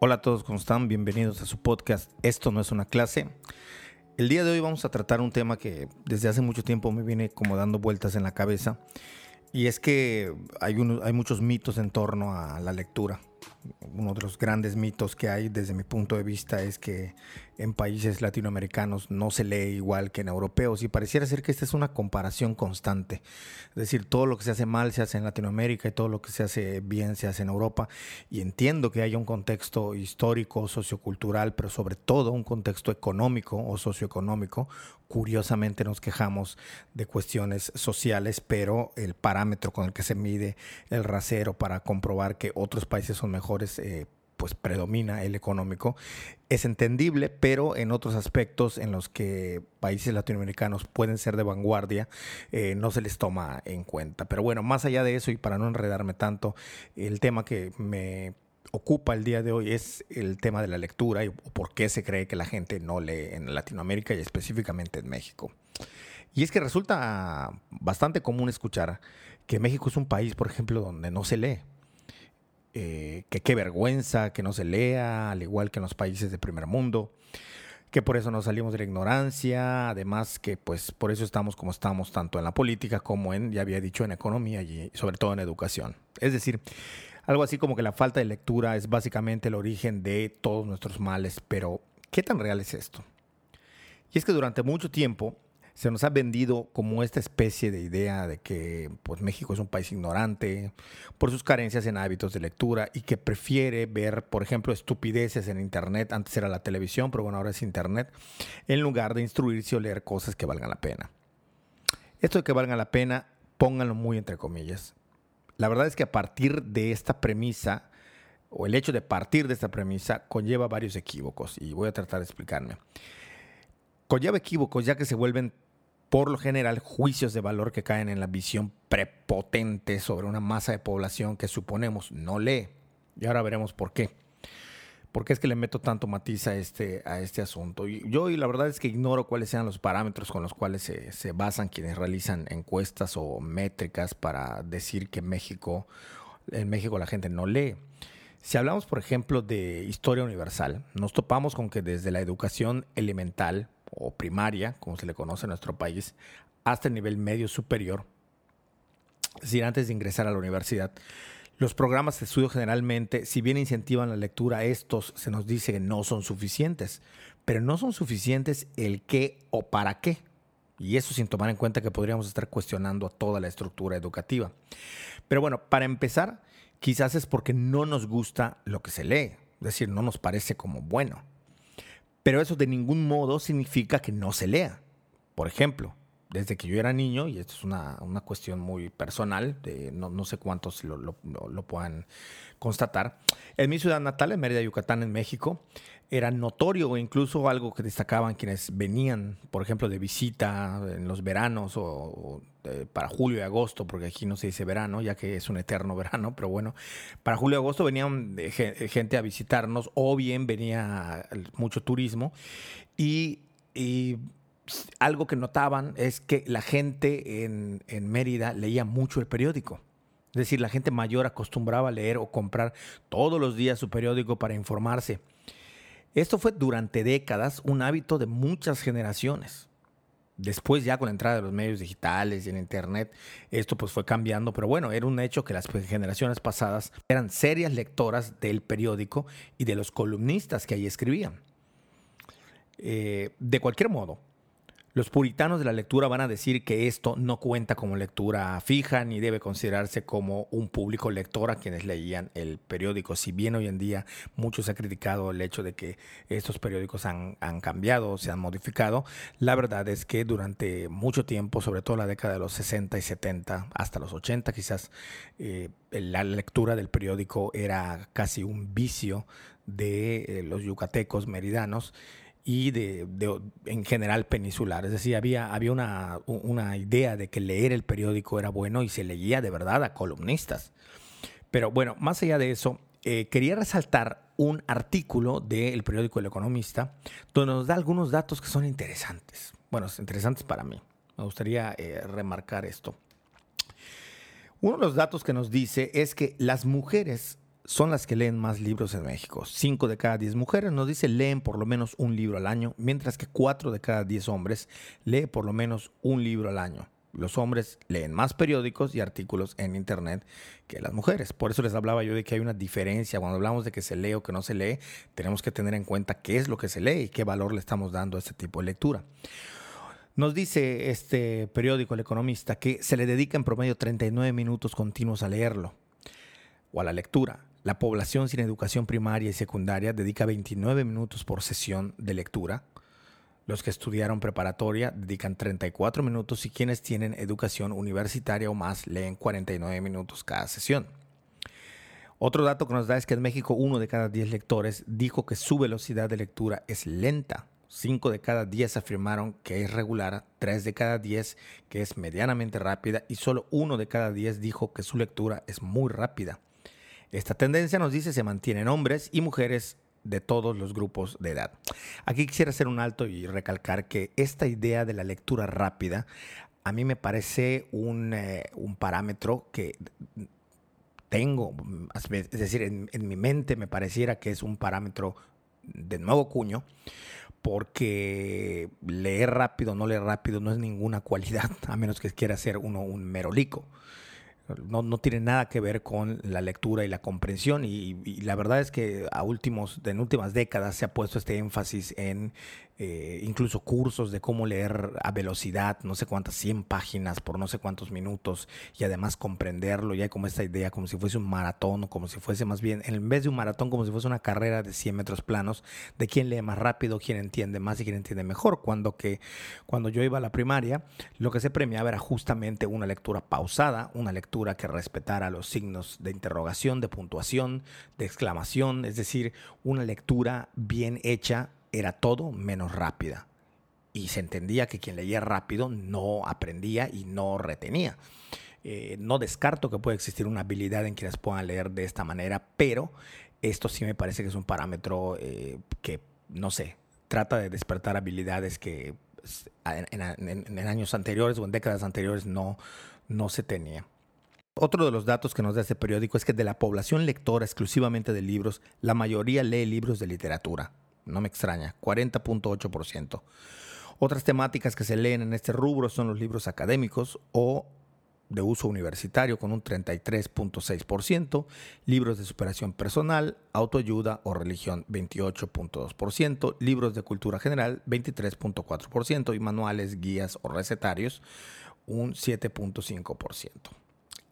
Hola a todos, ¿cómo están? Bienvenidos a su podcast Esto no es una clase. El día de hoy vamos a tratar un tema que desde hace mucho tiempo me viene como dando vueltas en la cabeza y es que hay, hay muchos mitos en torno a la lectura uno de los grandes mitos que hay desde mi punto de vista es que en países latinoamericanos no se lee igual que en europeos y pareciera ser que esta es una comparación constante. Es decir, todo lo que se hace mal se hace en Latinoamérica y todo lo que se hace bien se hace en Europa. Y entiendo que haya un contexto histórico, sociocultural, pero sobre todo un contexto económico o socioeconómico. Curiosamente nos quejamos de cuestiones sociales, pero el parámetro con el que se mide el rasero para comprobar que otros países son mejores, eh, pues predomina el económico. Es entendible, pero en otros aspectos en los que países latinoamericanos pueden ser de vanguardia, eh, no se les toma en cuenta. Pero bueno, más allá de eso y para no enredarme tanto, el tema que me ocupa el día de hoy es el tema de la lectura y por qué se cree que la gente no lee en Latinoamérica y específicamente en México. Y es que resulta bastante común escuchar que México es un país, por ejemplo, donde no se lee. Eh, que qué vergüenza que no se lea, al igual que en los países de primer mundo, que por eso no salimos de la ignorancia, además que pues por eso estamos como estamos, tanto en la política como en, ya había dicho, en economía y sobre todo en educación. Es decir, algo así como que la falta de lectura es básicamente el origen de todos nuestros males, pero ¿qué tan real es esto? Y es que durante mucho tiempo se nos ha vendido como esta especie de idea de que pues, México es un país ignorante por sus carencias en hábitos de lectura y que prefiere ver, por ejemplo, estupideces en Internet, antes era la televisión, pero bueno, ahora es Internet, en lugar de instruirse o leer cosas que valgan la pena. Esto de que valgan la pena, pónganlo muy entre comillas. La verdad es que a partir de esta premisa, o el hecho de partir de esta premisa, conlleva varios equívocos y voy a tratar de explicarme. Conlleva equívocos ya que se vuelven por lo general juicios de valor que caen en la visión prepotente sobre una masa de población que suponemos no lee. Y ahora veremos por qué. ¿Por qué es que le meto tanto matiz a este, a este asunto? Yo y la verdad es que ignoro cuáles sean los parámetros con los cuales se, se basan quienes realizan encuestas o métricas para decir que México, en México la gente no lee. Si hablamos, por ejemplo, de historia universal, nos topamos con que desde la educación elemental, o primaria, como se le conoce en nuestro país, hasta el nivel medio superior, es decir, antes de ingresar a la universidad. Los programas de estudio generalmente, si bien incentivan la lectura, estos se nos dice que no son suficientes, pero no son suficientes el qué o para qué. Y eso sin tomar en cuenta que podríamos estar cuestionando toda la estructura educativa. Pero bueno, para empezar, quizás es porque no nos gusta lo que se lee, es decir, no nos parece como bueno. Pero eso de ningún modo significa que no se lea. Por ejemplo, desde que yo era niño, y esto es una, cuestión muy personal, de no, sé cuántos lo, lo, puedan constatar, en mi ciudad natal, en Mérida, Yucatán, en México, era notorio o incluso algo que destacaban quienes venían, por ejemplo, de visita en los veranos o, para julio y agosto, porque aquí no se dice verano, ya que es un eterno verano, pero bueno, para julio y agosto venían gente a visitarnos o bien venía mucho turismo y, algo que notaban es que la gente en, en Mérida leía mucho el periódico. Es decir, la gente mayor acostumbraba a leer o comprar todos los días su periódico para informarse. Esto fue durante décadas un hábito de muchas generaciones. Después ya con la entrada de los medios digitales y en internet, esto pues fue cambiando, pero bueno, era un hecho que las generaciones pasadas eran serias lectoras del periódico y de los columnistas que ahí escribían. Eh, de cualquier modo, los puritanos de la lectura van a decir que esto no cuenta como lectura fija ni debe considerarse como un público lector a quienes leían el periódico. Si bien hoy en día muchos se ha criticado el hecho de que estos periódicos han, cambiado, se han modificado, la verdad es que durante mucho tiempo, sobre todo la década de los 60 y 70, hasta los 80 quizás, eh, la lectura del periódico era casi un vicio de eh, los yucatecos meridanos y de, en general peninsular. Es decir, había, había una, una, idea de que leer el periódico era bueno y se leía de verdad a columnistas. Pero bueno, más allá de eso, eh, quería resaltar un artículo del periódico El Economista donde nos da algunos datos que son interesantes. Bueno, interesantes para mí. Me gustaría eh, remarcar esto. Uno de los datos que nos dice es que las mujeres son las que leen más libros en México. Cinco de cada diez mujeres nos dice leen por lo menos un libro al año, mientras que cuatro de cada diez hombres lee por lo menos un libro al año. Los hombres leen más periódicos y artículos en Internet que las mujeres. Por eso les hablaba yo de que hay una diferencia. Cuando hablamos de que se lee o que no se lee, tenemos que tener en cuenta qué es lo que se lee y qué valor le estamos dando a este tipo de lectura. Nos dice este periódico, El Economista, que se le dedica en promedio 39 minutos continuos a leerlo o a la lectura. La población sin educación primaria y secundaria dedica 29 minutos por sesión de lectura. Los que estudiaron preparatoria dedican 34 minutos y quienes tienen educación universitaria o más leen 49 minutos cada sesión. Otro dato que nos da es que en México uno de cada 10 lectores dijo que su velocidad de lectura es lenta 5 de cada 10 afirmaron que es regular, 3 de cada 10 que es medianamente rápida y solo 1 de cada 10 dijo que su lectura es muy rápida. Esta tendencia nos dice se mantiene en hombres y mujeres de todos los grupos de edad. Aquí quisiera hacer un alto y recalcar que esta idea de la lectura rápida a mí me parece un, eh, parámetro que tengo, es decir, en, en mi mente me pareciera que es un parámetro de nuevo cuño, porque leer rápido, no leer rápido no es ninguna cualidad, a menos que quiera ser uno un merolico. No, no, tiene nada que ver con la lectura y la comprensión. Y, la verdad es que a últimos, en últimas décadas se ha puesto este énfasis en eh, incluso cursos de cómo leer a velocidad, no sé cuántas, 100 páginas por no sé cuántos minutos y además comprenderlo. Y hay como esta idea, como si fuese un maratón o como si fuese más bien, en vez de un maratón, como si fuese una carrera de 100 metros planos, de quién lee más rápido, quién entiende más y quién entiende mejor. Cuando, que, cuando yo iba a la primaria, lo que se premiaba era justamente una lectura pausada, una lectura que respetara los signos de interrogación, de puntuación, de exclamación, es decir, una lectura bien hecha era todo menos rápida. Y se entendía que quien leía rápido no aprendía y no retenía. Eh, no descarto que pueda existir una habilidad en quienes puedan leer de esta manera, pero esto sí me parece que es un parámetro eh, que, no sé, trata de despertar habilidades que pues, en, años anteriores o en décadas anteriores no, no se tenía. Otro de los datos que nos da este periódico es que de la población lectora exclusivamente de libros, la mayoría lee libros de literatura no me extraña, 40.8%. Otras temáticas que se leen en este rubro son los libros académicos o de uso universitario con un 33.6%, libros de superación personal, autoayuda o religión 28.2%, libros de cultura general 23.4% y manuales, guías o recetarios un 7.5%.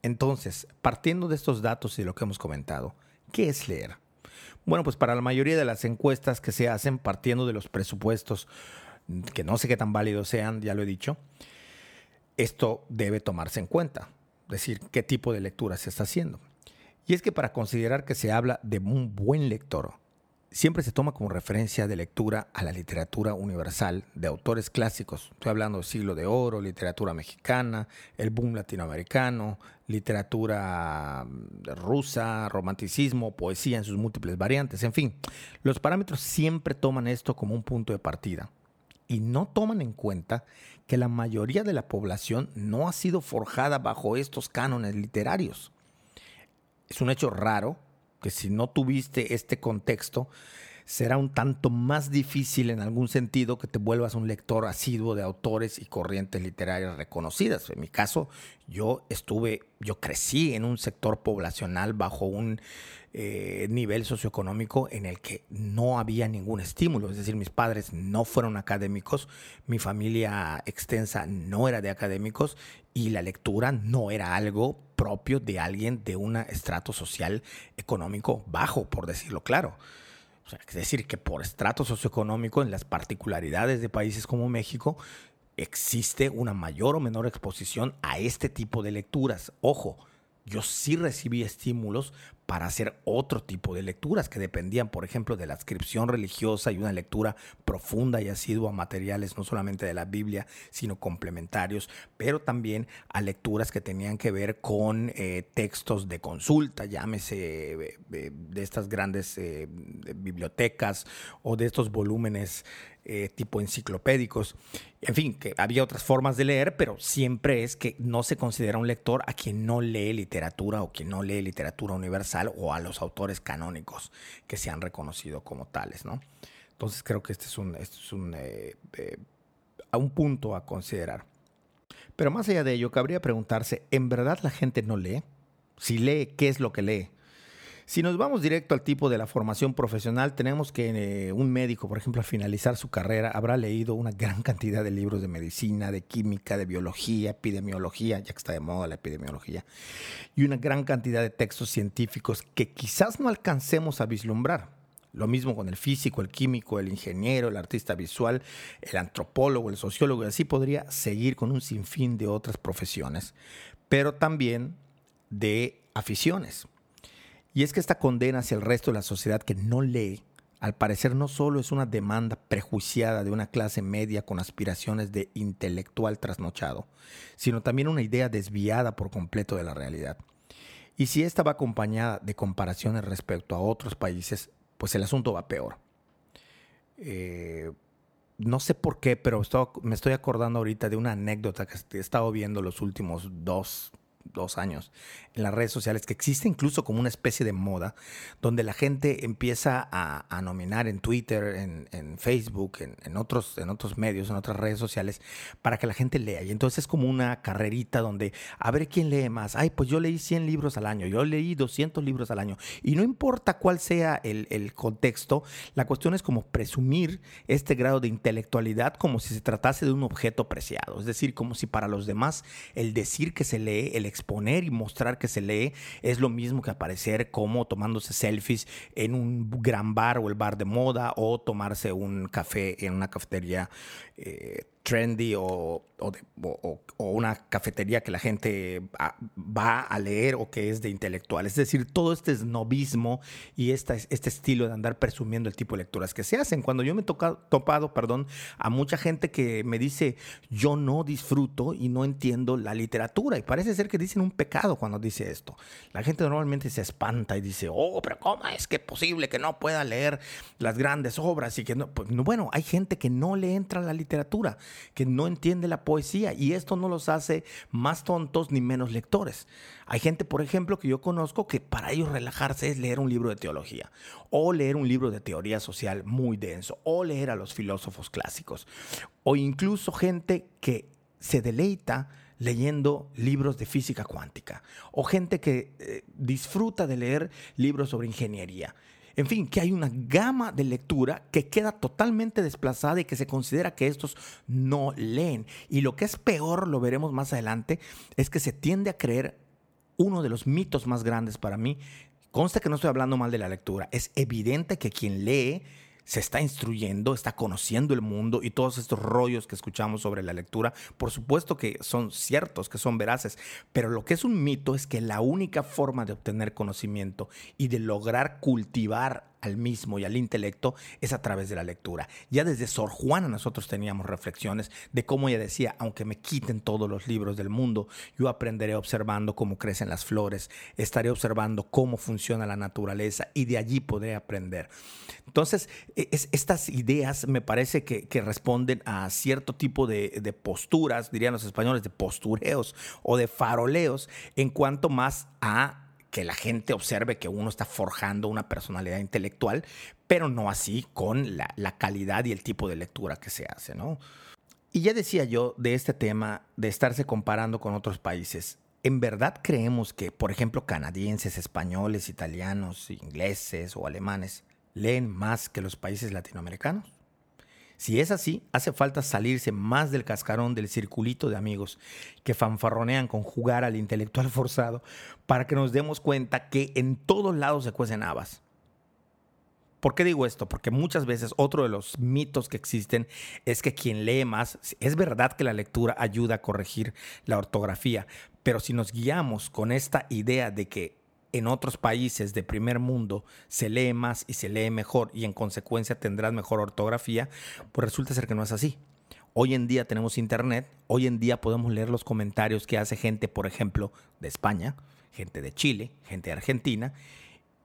Entonces, partiendo de estos datos y de lo que hemos comentado, ¿qué es leer? Bueno, pues para la mayoría de las encuestas que se hacen partiendo de los presupuestos, que no sé qué tan válidos sean, ya lo he dicho, esto debe tomarse en cuenta, es decir, qué tipo de lectura se está haciendo. Y es que para considerar que se habla de un buen lector, siempre se toma como referencia de lectura a la literatura universal de autores clásicos. Estoy hablando del siglo de oro, literatura mexicana, el boom latinoamericano, literatura mm, rusa, romanticismo, poesía en sus múltiples variantes, en fin. Los parámetros siempre toman esto como un punto de partida y no toman en cuenta que la mayoría de la población no ha sido forjada bajo estos cánones literarios. Es un hecho raro que si no tuviste este contexto, será un tanto más difícil en algún sentido que te vuelvas un lector asiduo de autores y corrientes literarias reconocidas. En mi caso, yo estuve, yo crecí en un sector poblacional bajo un eh, nivel socioeconómico en el que no había ningún estímulo. Es decir, mis padres no fueron académicos, mi familia extensa no era de académicos y la lectura no era algo propio de alguien de un estrato social económico bajo, por decirlo claro es decir, que por estrato socioeconómico, en las particularidades de países como México, existe una mayor o menor exposición a este tipo de lecturas. Ojo, yo sí recibí estímulos para hacer otro tipo de lecturas que dependían, por ejemplo, de la inscripción religiosa y una lectura profunda y asidua a materiales no solamente de la Biblia, sino complementarios, pero también a lecturas que tenían que ver con eh, textos de consulta, llámese eh, de estas grandes eh, bibliotecas o de estos volúmenes eh, tipo enciclopédicos. En fin, que había otras formas de leer, pero siempre es que no se considera un lector a quien no lee literatura o quien no lee literatura universal o a los autores canónicos que se han reconocido como tales, ¿no? Entonces creo que este es un, este es un, eh, eh, un punto a considerar. Pero más allá de ello, cabría preguntarse, ¿en verdad la gente no lee? Si lee, ¿qué es lo que lee? Si nos vamos directo al tipo de la formación profesional, tenemos que eh, un médico, por ejemplo, al finalizar su carrera, habrá leído una gran cantidad de libros de medicina, de química, de biología, epidemiología, ya que está de moda la epidemiología, y una gran cantidad de textos científicos que quizás no alcancemos a vislumbrar. Lo mismo con el físico, el químico, el ingeniero, el artista visual, el antropólogo, el sociólogo, y así podría seguir con un sinfín de otras profesiones, pero también de aficiones. Y es que esta condena hacia el resto de la sociedad que no lee, al parecer no solo es una demanda prejuiciada de una clase media con aspiraciones de intelectual trasnochado, sino también una idea desviada por completo de la realidad. Y si esta va acompañada de comparaciones respecto a otros países, pues el asunto va peor. Eh, no sé por qué, pero me estoy acordando ahorita de una anécdota que he estado viendo los últimos dos, dos años en las redes sociales, que existe incluso como una especie de moda, donde la gente empieza a, nominar en Twitter, en, Facebook, en, otros, en otros medios, en otras redes sociales, para que la gente lea. Y entonces es como una carrerita donde a ver quién lee más. Ay, pues yo leí 100 libros al año, yo leí 200 libros al año. Y no importa cuál sea el, el contexto, la cuestión es como presumir este grado de intelectualidad como si se tratase de un objeto preciado. Es decir, como si para los demás el decir que se lee, el exponer y mostrar que se lee es lo mismo que aparecer como tomándose selfies en un gran bar o el bar de moda o tomarse un café en una cafetería eh, trendy o, una cafetería que la gente va a leer o que es de intelectual. Es decir, todo este snobismo y este estilo de andar presumiendo el tipo de lecturas que se hacen. Cuando yo me he topado perdón, a mucha gente que me dice, yo no disfruto y no entiendo la literatura. Y parece ser que dicen un pecado cuando dice esto. La gente normalmente se espanta y dice, oh, pero ¿cómo es que es posible que no pueda leer las grandes obras? Y que no, pues, bueno, hay gente que no le entra la literatura, que no entiende la poesía y esto no los hace más tontos ni menos lectores. Hay gente, por ejemplo, que yo conozco que para ellos relajarse es leer un libro de teología o leer un libro de teoría social muy denso o leer a los filósofos clásicos o incluso gente que se deleita leyendo libros de física cuántica o gente que eh, disfruta de leer libros sobre ingeniería. En fin, que hay una gama de lectura que queda totalmente desplazada y que se considera que estos no leen. Y lo que es peor, lo veremos más adelante, es que se tiende a creer uno de los mitos más grandes para mí. Consta que no estoy hablando mal de la lectura. Es evidente que quien lee se está instruyendo, está conociendo el mundo y todos estos rollos que escuchamos sobre la lectura, por supuesto que son ciertos, que son veraces, pero lo que es un mito es que la única forma de obtener conocimiento y de lograr cultivar al mismo y al intelecto es a través de la lectura. Ya desde Sor Juana nosotros teníamos reflexiones de cómo ella decía, aunque me quiten todos los libros del mundo, yo aprenderé observando cómo crecen las flores, estaré observando cómo funciona la naturaleza y de allí podré aprender. Entonces, e, estas ideas me parece que, responden a cierto tipo de, de posturas, dirían los españoles, de postureos o de faroleos en cuanto más a que la gente observe que uno está forjando una personalidad intelectual, pero no así con la, calidad y el tipo de lectura que se hace, ¿no? Y ya decía yo de este tema de estarse comparando con otros países. ¿En verdad creemos que, por ejemplo, canadienses, españoles, italianos, ingleses o alemanes leen más que los países latinoamericanos? Si es así, hace falta salirse más del cascarón del circulito de amigos que fanfarronean con jugar al intelectual forzado para que nos demos cuenta que en todos lados se cuecen habas. ¿Por qué digo esto? Porque muchas veces otro de los mitos que existen es que quien lee más, es verdad que la lectura ayuda a corregir la ortografía, pero si nos guiamos con esta idea de que en otros países de primer mundo se lee más y se lee mejor y en consecuencia tendrás mejor ortografía, pues resulta ser que no es así. Hoy en día tenemos internet, hoy en día podemos leer los comentarios que hace gente, por ejemplo, de España, gente de Chile, gente de Argentina,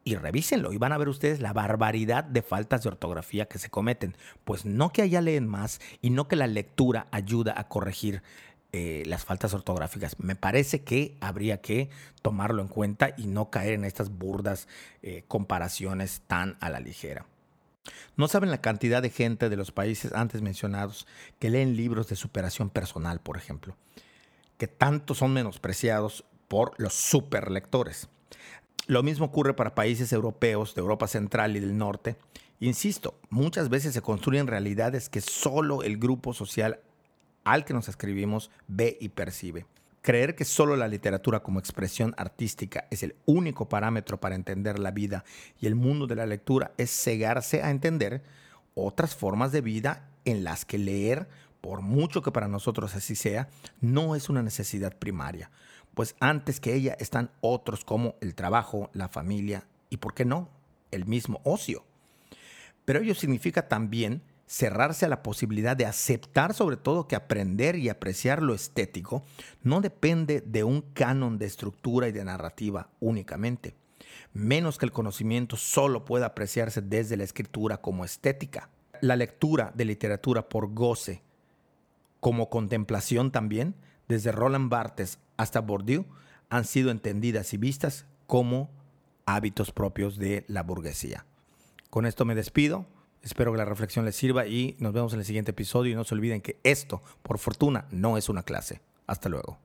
y revísenlo y van a ver ustedes la barbaridad de faltas de ortografía que se cometen. Pues no que allá leen más y no que la lectura ayuda a corregir eh, las faltas ortográficas. Me parece que habría que tomarlo en cuenta y no caer en estas burdas eh, comparaciones tan a la ligera. No saben la cantidad de gente de los países antes mencionados que leen libros de superación personal, por ejemplo, que tanto son menospreciados por los superlectores. Lo mismo ocurre para países europeos de Europa Central y del Norte. Insisto, muchas veces se construyen realidades que solo el grupo social al que nos escribimos ve y percibe. Creer que solo la literatura como expresión artística es el único parámetro para entender la vida y el mundo de la lectura es cegarse a entender otras formas de vida en las que leer, por mucho que para nosotros así sea, no es una necesidad primaria, pues antes que ella están otros como el trabajo, la familia y, ¿por qué no?, el mismo ocio. Pero ello significa también cerrarse a la posibilidad de aceptar sobre todo que aprender y apreciar lo estético no depende de un canon de estructura y de narrativa únicamente, menos que el conocimiento solo pueda apreciarse desde la escritura como estética. La lectura de literatura por goce, como contemplación también, desde Roland Barthes hasta Bourdieu, han sido entendidas y vistas como hábitos propios de la burguesía. Con esto me despido. Espero que la reflexión les sirva y nos vemos en el siguiente episodio. Y no se olviden que esto, por fortuna, no es una clase. Hasta luego.